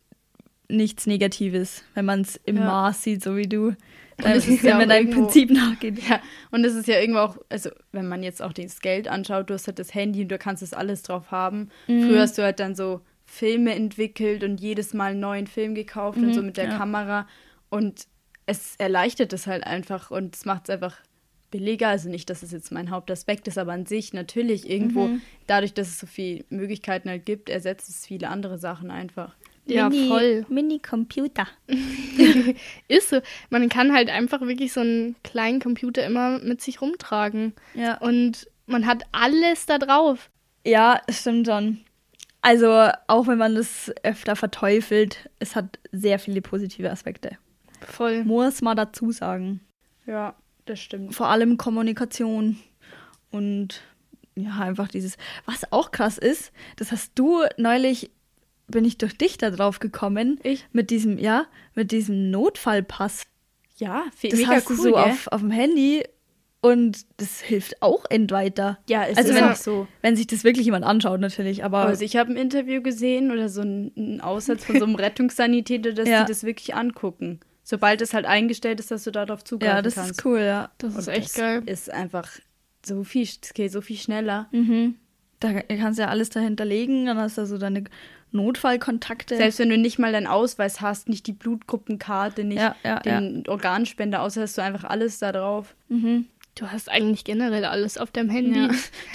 nichts Negatives, wenn man es im Ja. Maß sieht, so wie du. es Äh, ist ja wenn man deinem Prinzip nachgeht. Ja, und es ist ja irgendwo auch, also wenn man jetzt auch das Geld anschaut, du hast halt das Handy und du kannst das alles drauf haben. Mhm. Früher hast du halt dann so Filme entwickelt und jedes Mal einen neuen Film gekauft und Mhm, so mit der ja. Kamera. Und es erleichtert es halt einfach und es macht es einfach billiger. Also nicht, dass es jetzt mein Hauptaspekt ist, aber an sich natürlich irgendwo, Mhm. dadurch, dass es so viele Möglichkeiten halt gibt, ersetzt es viele andere Sachen einfach. Ja, voll. Mini-Computer. Ist so. Man kann halt einfach wirklich so einen kleinen Computer immer mit sich rumtragen. Ja. Und man hat alles da drauf. Ja, es stimmt schon. Also, auch wenn man das öfter verteufelt, es hat sehr viele positive Aspekte. Voll. Muss man dazu sagen. Ja, das stimmt. Vor allem Kommunikation und ja, einfach dieses. Was auch krass ist, das hast du neulich, bin ich durch dich da drauf gekommen. Ich? Mit diesem, ja, mit diesem Notfallpass. Ja, fe- Das mega hast cool, du so gell? auf, auf dem Handy und das hilft auch endweiter. Ja, es Also ist wenn- auch so. Wenn sich das wirklich jemand anschaut, natürlich. Aber Also ich habe ein Interview gesehen oder so einen, Aussatz von so einem Rettungssanitäter, dass Ja. die das wirklich angucken. Sobald es halt eingestellt ist, dass du darauf zugreifen ja, das kannst. ist cool, ja. Das ist Und echt das geil. Ist einfach so viel, es geht so viel schneller. Mhm. Da kannst du ja alles dahinter legen, dann hast du so deine Notfallkontakte. Selbst wenn du nicht mal deinen Ausweis hast, nicht die Blutgruppenkarte, nicht Ja, ja, den Organspender, außer hast du einfach alles da drauf. Mhm. Du hast eigentlich generell alles auf deinem Handy. Ja,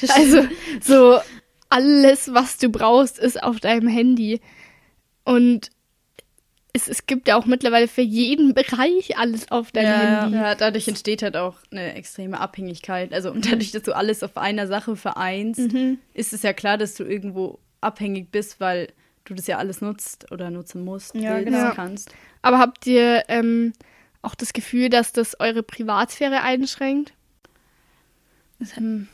also so alles, was du brauchst, ist auf deinem Handy. Und es, es gibt ja auch mittlerweile für jeden Bereich alles auf deinem Ja. Handy. Ja, dadurch entsteht halt auch eine extreme Abhängigkeit. Also dadurch, dass du alles auf einer Sache vereinst, Mhm. ist es ja klar, dass du irgendwo abhängig bist, weil du das ja alles nutzt oder nutzen musst, Ja, willst, genau. kannst. Aber habt ihr ähm, auch das Gefühl, dass das eure Privatsphäre einschränkt? Hm,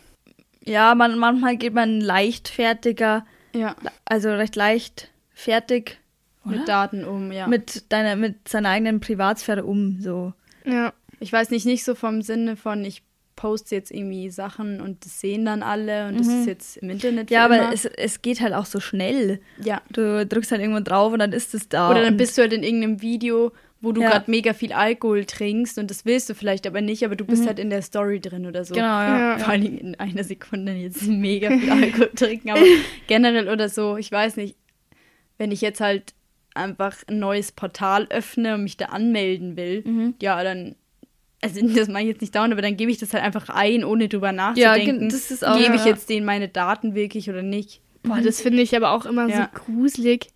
Ja, man, manchmal geht man leichtfertiger, Ja, also recht leichtfertig oder? mit Daten um, ja. mit deiner, mit seiner eigenen Privatsphäre um. So. Ja. ich weiß nicht, nicht so vom Sinne von, ich poste jetzt irgendwie Sachen und das sehen dann alle und das ist jetzt im Internet Mhm. Ja, aber es, es geht halt auch so schnell. ja. Du drückst halt irgendwo drauf und dann ist es da. Oder dann bist du halt in irgendeinem Video, wo du Ja. gerade mega viel Alkohol trinkst und das willst du vielleicht aber nicht, aber du bist halt in der Story drin oder so. Genau, ja. Ja. Vor allem in einer Sekunde jetzt mega viel Alkohol trinken, aber generell oder so, ich weiß nicht, wenn ich jetzt halt einfach ein neues Portal öffne und mich da anmelden will, Mhm. ja, dann, also das mache ich jetzt nicht dauernd, aber dann gebe ich das halt einfach ein, ohne drüber Ja, nachzudenken. gen- das ist auch- Gebe ich ja. jetzt denen meine Daten wirklich oder nicht? Boah, das finde ich aber auch immer Ja. so gruselig,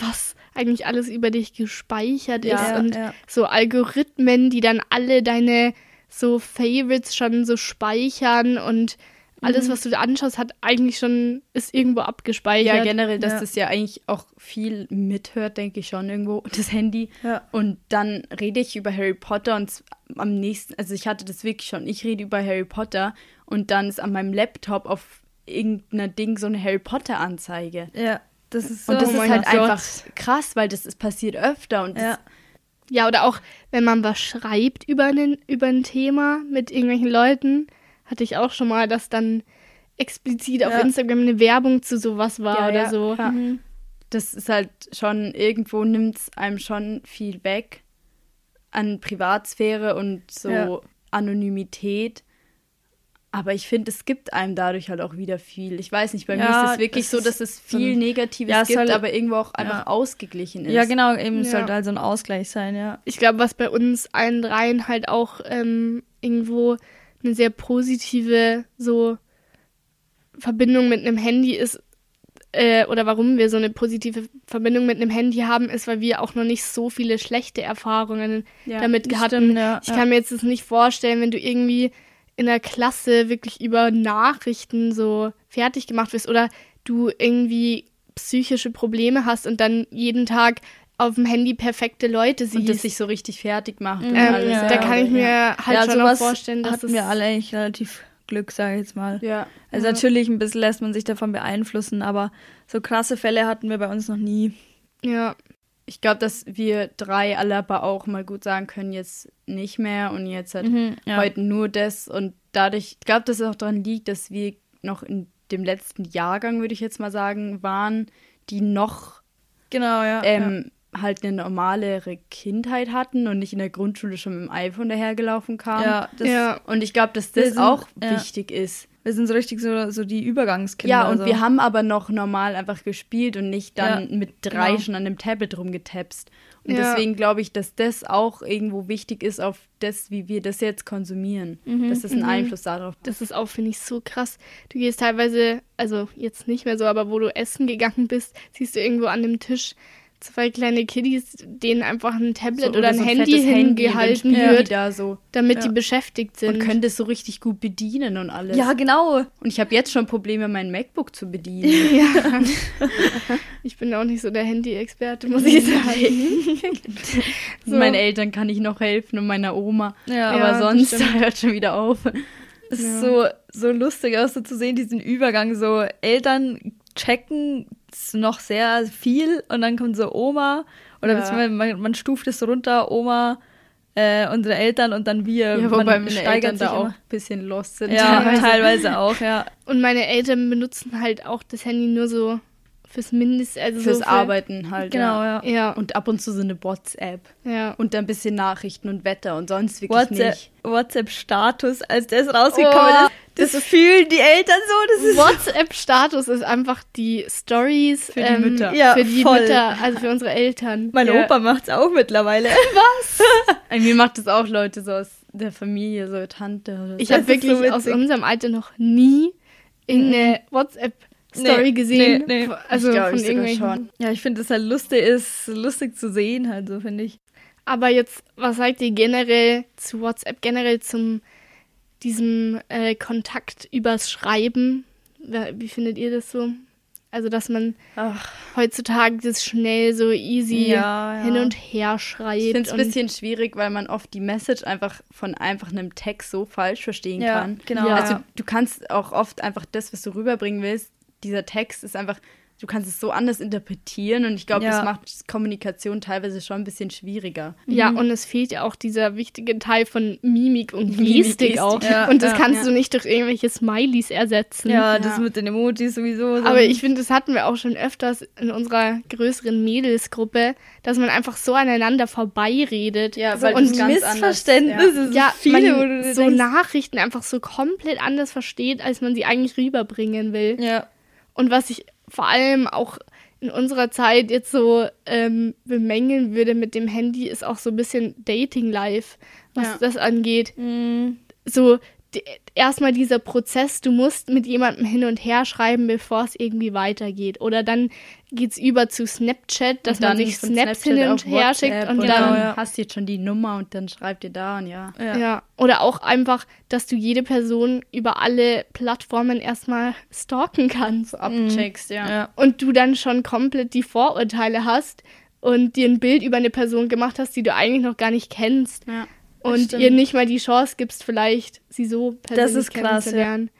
was eigentlich alles über dich gespeichert Ja, ist. und ja. so Algorithmen, die dann alle deine so Favorites schon so speichern und Mhm. alles, was du da anschaust, hat eigentlich schon, ist irgendwo abgespeichert. Ja, generell, dass Ja. das ja eigentlich auch viel mithört, denke ich schon irgendwo, das Handy. Ja. Und dann rede ich über Harry Potter und am nächsten, also ich hatte das wirklich schon, ich rede über Harry Potter und dann ist an meinem Laptop auf irgendeiner Ding so eine Harry Potter Anzeige. Ja, das ist so. Und das Oh ist halt Gott. einfach krass, weil das ist passiert öfter und ja. Ja, oder auch, wenn man was schreibt über, einen, über ein Thema mit irgendwelchen Leuten, hatte ich auch schon mal, dass dann explizit auf Ja. Instagram eine Werbung zu sowas war Ja, oder so. ja. das ist halt schon, irgendwo nimmt es einem schon viel weg an Privatsphäre und so. Anonymität. Aber ich finde, es gibt einem dadurch halt auch wieder viel. Ich weiß nicht, bei mir Ja, ist es wirklich so, dass es so viel ein- Negatives Ja, es gibt, soll- aber irgendwo auch einfach ja. ausgeglichen ist. ja, genau, eben Ja. sollte also ein Ausgleich sein, ja. Ich glaube, was bei uns allen dreien halt auch ähm, irgendwo eine sehr positive so Verbindung mit einem Handy ist, äh, oder warum wir so eine positive Verbindung mit einem Handy haben, ist, weil wir auch noch nicht so viele schlechte Erfahrungen Ja, damit stimmt, ja, ich ja. kann mir jetzt das nicht vorstellen, wenn du irgendwie in der Klasse wirklich über Nachrichten so fertig gemacht wirst oder du irgendwie psychische Probleme hast und dann jeden Tag auf dem Handy perfekte Leute siehst. Und das sich so richtig fertig macht. ähm, alles. da ja, kann ich mir ja. halt schon noch vorstellen, dass hatten das wir alle eigentlich relativ Glück, sage ich jetzt mal. Ja. Also natürlich ein bisschen lässt man sich davon beeinflussen, aber so krasse Fälle hatten wir bei uns noch nie. Ja. Ich glaube, dass wir drei alle aber auch mal gut sagen können, jetzt nicht mehr und jetzt halt ja. heute nur das. Und dadurch, ich glaube, dass es auch daran liegt, dass wir noch in dem letzten Jahrgang, würde ich jetzt mal sagen, waren, die noch Genau, ja. ähm, halt eine normalere Kindheit hatten und nicht in der Grundschule schon mit dem iPhone dahergelaufen ja. kamen. ja, das, ja. Und ich glaube, dass das auch ja. wichtig ist. Wir sind so richtig so, so die Übergangskinder. Ja, und so. wir haben aber noch normal einfach gespielt und nicht dann Ja, mit drei genau. schon an dem Tablet rumgetapst. Und Ja. deswegen glaube ich, dass das auch irgendwo wichtig ist auf das, wie wir das jetzt konsumieren. Mhm, dass das einen Einfluss darauf Das ist auch, finde ich, so krass. Du gehst teilweise, also jetzt nicht mehr so, aber wo du essen gegangen bist, siehst du irgendwo an dem Tisch zwei kleine Kiddies, denen einfach ein Tablet So, oder, ein so Handy fettes hingehalten wenn wird, da so damit Ja. die beschäftigt sind. und können das so richtig gut bedienen und alles. Ja, genau. Und ich habe jetzt schon Probleme, mein MacBook zu bedienen. Ja. ich bin auch nicht so der Handy-Experte, muss ich sagen. So. Meinen Eltern kann ich noch helfen und meiner Oma. Ja, aber Ja, sonst hört schon wieder auf. Es ist so, so lustig auch so zu sehen, diesen Übergang. So Eltern checken noch sehr viel und dann kommt so Oma oder Ja. man, man stuft es so runter, Oma, äh, unsere Eltern und dann wir. Ja, wobei man meine Eltern da auch ein bisschen lost sind. Ja, teilweise. teilweise auch, ja. Und meine Eltern benutzen halt auch das Handy nur so fürs Mindest, also Fürs so für, Arbeiten halt. Genau, ja. ja. Ja, Und ab und zu so eine WhatsApp. ja. Und dann ein bisschen Nachrichten und Wetter und sonst wirklich WhatsApp, nicht. WhatsApp-Status, als das rausgekommen Oh, ist, das, fühlen die Eltern so, das ist WhatsApp-Status ist einfach die Stories Für die Mütter. Ja, für die voll. Mütter, also für unsere Eltern. Mein Ja. Opa macht's auch mittlerweile. Ey, Mir macht das auch Leute so aus der Familie, so Tante oder so. Ich Das habe ist so wirklich aus unserem Alter noch nie irgendeine WhatsApp-Story Nee, gesehen. nee, nee. Also Ich glaub, von irgendwelchen. schon. Ja, ich finde es halt lustig, ist lustig zu sehen, halt so, finde ich. Aber jetzt, was sagt ihr generell zu WhatsApp, generell zum diesem äh, Kontakt übers Schreiben? Wie findet ihr das so? Also, dass man Ach, heutzutage das schnell so easy Ja, ja. hin und her schreibt. ich finde es ein bisschen schwierig, weil man oft die Message einfach von einfach einem Text so falsch verstehen Ja, kann. genau. Ja. Also du kannst auch oft einfach das, was du rüberbringen willst, dieser Text ist einfach, du kannst es so anders interpretieren und ich glaube, Ja. das macht Kommunikation teilweise schon ein bisschen schwieriger. Ja, Mhm. und es fehlt ja auch dieser wichtige Teil von Mimik und Mimik, Gestik Gestik. auch. Ja, und das ja, kannst ja. du nicht durch irgendwelche Smileys ersetzen. Ja, das Ja. mit den Emojis sowieso. so- Aber ich finde, das hatten wir auch schon öfters in unserer größeren Mädelsgruppe, dass man einfach so aneinander vorbeiredet. Ja, so weil und ganz Missverständnisse, anders- so ja, viele, so denkst, Nachrichten einfach so komplett anders versteht, als man sie eigentlich rüberbringen will. Ja. Und was ich vor allem auch in unserer Zeit jetzt so ähm, bemängeln würde mit dem Handy, ist auch so ein bisschen Dating-Life, was Ja. das angeht. Mhm. So erstmal dieser Prozess, du musst mit jemandem hin und her schreiben, bevor es irgendwie weitergeht. Oder dann geht's über zu Snapchat, dass man sich Snaps Snapchat hin und her schickt und und dann Genau, dann ja. hast du jetzt schon die Nummer und dann schreibt ihr da und ja. ja. Ja. Oder auch einfach, dass du jede Person über alle Plattformen erstmal stalken kannst. So abcheckst, ja. ja. Und du dann schon komplett die Vorurteile hast und dir ein Bild über eine Person gemacht hast, die du eigentlich noch gar nicht kennst. ja. Und ihr nicht mal die Chance gibst, vielleicht sie so persönlich ist krass, kennenzulernen.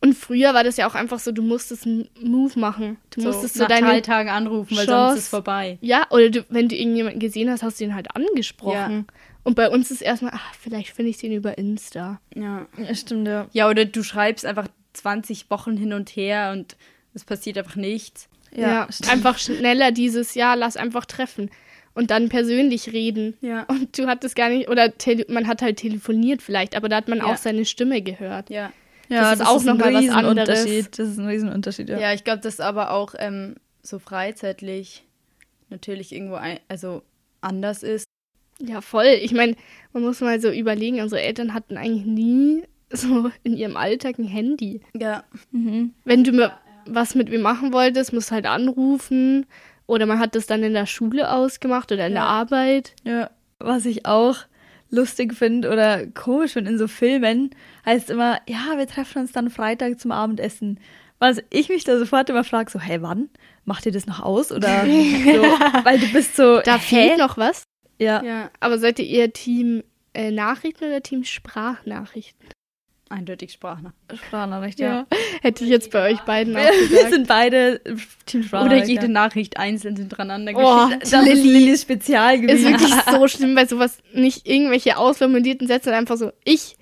Und früher war das ja auch einfach so, du musstest einen Move machen. Du musstest so nach drei deine Tagen anrufen, weil Chance- sonst ist vorbei. Ja, oder du, wenn du irgendjemanden gesehen hast, hast du ihn halt angesprochen. Und bei uns ist erstmal, ach, vielleicht finde ich den über Insta. Ja. ja, stimmt, ja. Ja, oder du schreibst einfach 20 Wochen hin und her und es passiert einfach nichts. Ja, einfach schneller dieses Jahr, lass einfach treffen. Und dann persönlich reden. Ja. Und du hattest gar nicht, oder tele, man hat halt telefoniert vielleicht, aber da hat man Ja. auch seine Stimme gehört. Ja. Ja, Das ist auch noch ein mal was Riesenunterschied. anderes. Das ist ein Riesenunterschied, ja. Ja, ich glaube, das aber auch ähm, so freizeitlich natürlich irgendwo ein, also anders ist. Ja, voll. Ich meine, man muss mal so überlegen, unsere Eltern hatten eigentlich nie so in ihrem Alltag ein Handy. Ja. Mhm. Wenn du mir was mit mir machen wolltest, musst du halt anrufen. Oder man hat das dann in der Schule ausgemacht oder in der Ja. Arbeit. Ja, was ich auch lustig finde oder komisch finde in so Filmen, heißt immer, ja, wir treffen uns dann Freitag zum Abendessen. Was ich mich da sofort immer frage, so, hey, wann? Macht ihr das noch aus? Oder so, weil du bist so, Da fehlt noch was. ja, Ja. Aber seid ihr eher Team äh, Nachrichten oder Team Sprachnachrichten? Eindeutig Sprachnachricht. Sprachnachricht, ja. Ja. Hätte ich jetzt bei euch beiden auch Wir, wir gesagt. sind beide Team Oder Sprachnachricht. jede ja. Nachricht einzeln hintereinander Oh, geschickt. Das ist Lilly. Lillys Spezialgebiet. Ist wirklich so schlimm bei sowas. Nicht irgendwelche ausformulierten Sätze, einfach so ich.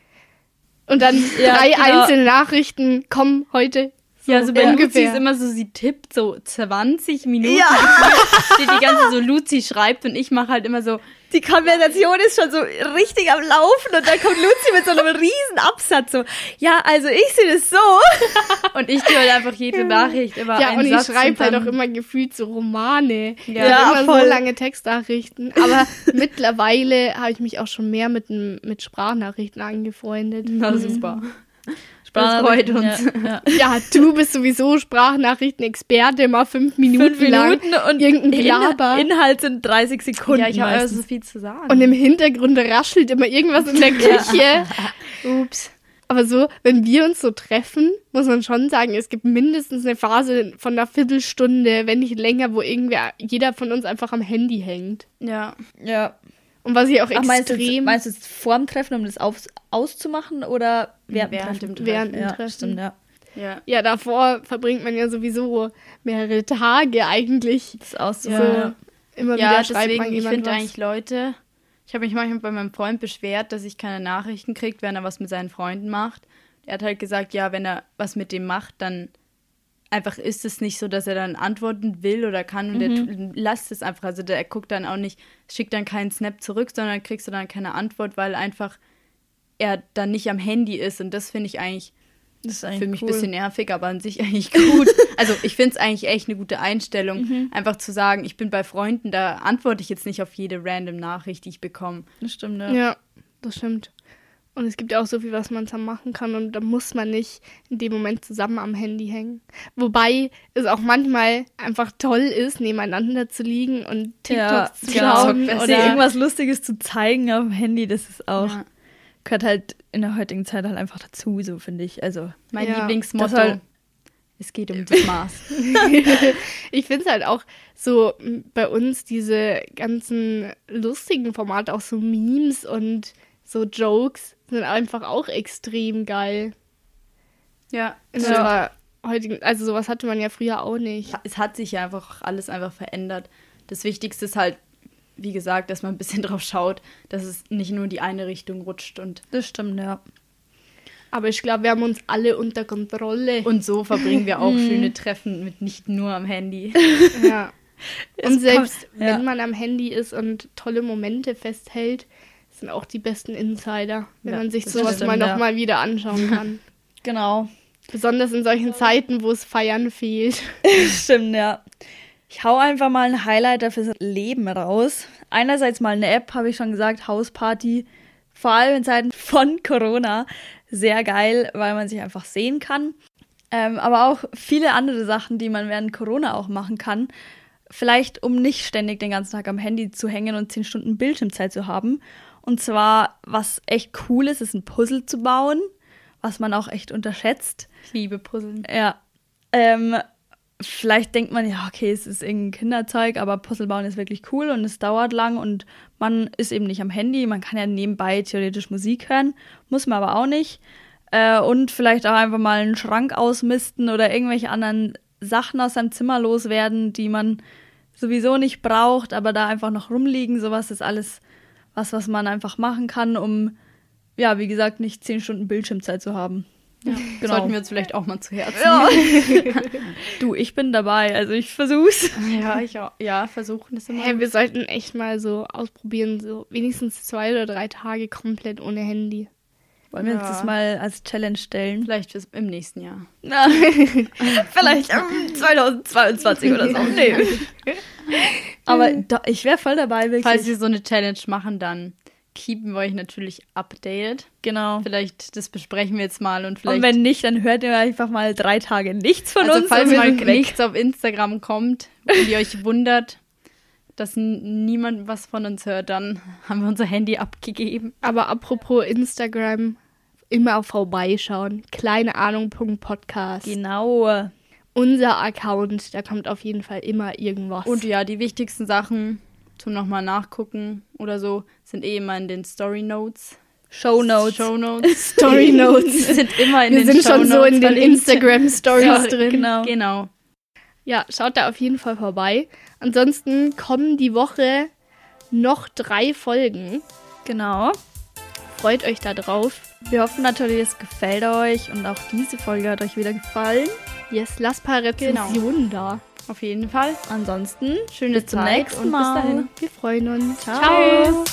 Und dann Ja, drei genau. einzelne Nachrichten kommen heute. So Ja, so bei Luzi ungefähr. ist immer so, sie tippt so 20 Minuten. Ja. Steht die ganze so, Luzi schreibt und ich mache halt immer so, Die Konversation ist schon so richtig am Laufen und dann kommt Luzi mit so einem riesen Absatz so, ja, also ich sehe das so. und ich tue halt einfach jede Nachricht immer Ja, einen und ich Satz schreibe halt auch immer gefühlt so Romane. Ja. Ja, immer voll. so lange Textnachrichten. Aber mittlerweile habe ich mich auch schon mehr mit, mit Sprachnachrichten angefreundet. Na super. Das freut uns. Ja, ja. Ja, du bist sowieso Sprachnachrichten-Experte, mal fünf Minuten, Fünf Minuten lang. und irgendein In Gelaber. Inhalt sind 30 Sekunden Ja, ich habe so viel zu sagen. Und im Hintergrund raschelt immer irgendwas in der Küche. Ups. Aber so, wenn wir uns so treffen, muss man schon sagen, es gibt mindestens eine Phase von einer Viertelstunde, wenn nicht länger, wo irgendwer, jeder von uns einfach am Handy hängt. Ja. ja. Und was ich auch Ach, meinst, du jetzt, extrem meinst du jetzt vor dem Treffen, um das auf, auszumachen oder während, Während dem Treffen? Während dem ja, Treffen. Stimmt, ja. Ja. Ja, davor verbringt man ja sowieso mehrere Tage eigentlich. Das auszumachen. So Ja. immer Ja, wieder schreibt deswegen, man ich finde eigentlich Leute, ich habe mich manchmal bei meinem Freund beschwert, dass ich keine Nachrichten kriege, wenn er was mit seinen Freunden macht. Er hat halt gesagt, ja, wenn er was mit dem macht, dann einfach ist es nicht so, dass er dann antworten will oder kann und er tu- lasst es einfach. Also der, er guckt dann auch nicht, schickt dann keinen Snap zurück, sondern kriegst du dann keine Antwort, weil einfach er dann nicht am Handy ist und das finde ich eigentlich Das ist für eigentlich mich ein cool. bisschen nervig, aber an sich eigentlich gut. Also ich finde es eigentlich echt eine gute Einstellung, Mhm. einfach zu sagen, ich bin bei Freunden, da antworte ich jetzt nicht auf jede random Nachricht, die ich bekomme. Das stimmt, ja. Ja, das stimmt. Und es gibt ja auch so viel, was man zusammen machen kann und da muss man nicht in dem Moment zusammen am Handy hängen. Wobei es auch manchmal einfach toll ist, nebeneinander zu liegen und TikToks Ja, zu genau. schauen Besser. Oder irgendwas Lustiges zu zeigen auf dem Handy, das ist auch, Ja. gehört halt in der heutigen Zeit halt einfach dazu, so finde ich. Also, Mein Ja, Lieblingsmotto, halt- es geht um das Maß. ich finde es halt auch so bei uns diese ganzen lustigen Formate, auch so Memes und so Jokes sind einfach auch extrem geil. ja, In ja. unserer heutigen, also sowas hatte man ja früher auch nicht. es hat sich ja einfach alles einfach verändert. Das Wichtigste ist halt, wie gesagt, dass man ein bisschen drauf schaut, dass es nicht nur in die eine Richtung rutscht und das stimmt, ja. Aber ich glaube, wir haben uns alle unter Kontrolle. und so verbringen wir auch schöne Treffen mit nicht nur am Handy. Ja. Es Und selbst kommt- ja. wenn man am Handy ist und tolle Momente festhält, sind auch die besten Insider, wenn Ja, man sich das sowas stimmt, mal ja. nochmal wieder anschauen kann. Genau. Besonders in solchen Zeiten, wo es Feiern fehlt. Stimmt, ja. Ich hau einfach mal ein Highlighter fürs Leben raus. Einerseits mal eine App, habe ich schon gesagt, Hausparty. Vor allem in Zeiten von Corona. Sehr geil, weil man sich einfach sehen kann. Ähm, aber auch viele andere Sachen, die man während Corona auch machen kann. Vielleicht, um nicht ständig den ganzen Tag am Handy zu hängen und 10 Stunden Bildschirmzeit zu haben. Und zwar, was echt cool ist, ist ein Puzzle zu bauen, was man auch echt unterschätzt. Ich liebe Puzzeln. Ja. Ähm, vielleicht denkt man, ja, okay, es ist irgendein Kinderzeug, aber Puzzle bauen ist wirklich cool und es dauert lang und man ist eben nicht am Handy. Man kann ja nebenbei theoretisch Musik hören, muss man aber auch nicht. Äh, und vielleicht auch einfach mal einen Schrank ausmisten oder irgendwelche anderen Sachen aus seinem Zimmer loswerden, die man sowieso nicht braucht, aber da einfach noch rumliegen. Sowas ist alles was, was man einfach machen kann, um, ja, wie gesagt, nicht zehn Stunden Bildschirmzeit zu haben. Ja, Genau. Sollten wir uns vielleicht auch mal zu Herzen Ja. du, ich bin dabei, also ich versuch's. Ja, ich auch. Ja, versuchen das immer. Hä, wir sollten echt mal so ausprobieren, so wenigstens zwei oder drei Tage komplett ohne Handy. Wollen wir uns das mal als Challenge stellen? Vielleicht fürs, im nächsten Jahr. Na, vielleicht ähm, 2022 oder so. Nee. Aber da, ich wäre voll dabei, wirklich. Falls wir so eine Challenge machen, dann keepen wir euch natürlich updated. genau. Vielleicht, das besprechen wir jetzt mal und vielleicht. Und wenn nicht, dann hört ihr einfach mal drei Tage nichts von also uns. falls mal nichts auf Instagram kommt und ihr euch wundert, dass niemand was von uns hört, dann haben wir unser Handy abgegeben. Aber apropos Instagram, immer vorbeischauen. Keine Ahnung.podcast. Genau. Unser Account, da kommt auf jeden Fall immer irgendwas. Und ja, die wichtigsten Sachen zum nochmal nachgucken oder so sind eh immer in den Story Notes. Show Notes. Show Notes. Story Notes. Wir sind immer in Wir den sind schon so in den. Instagram Stories Ja, drin. Genau. Genau. Ja, schaut da auf jeden Fall vorbei. Ansonsten kommen die Woche noch drei Folgen. Genau. Freut euch da drauf. Wir hoffen natürlich, es gefällt euch und auch diese Folge hat euch wieder gefallen. Yes, lass paar Rezensionen genau. da. Auf jeden Fall. Ansonsten, schöne bis Zeit nächsten Mal. und bis dahin. Wir freuen uns. Ciao. Ciao.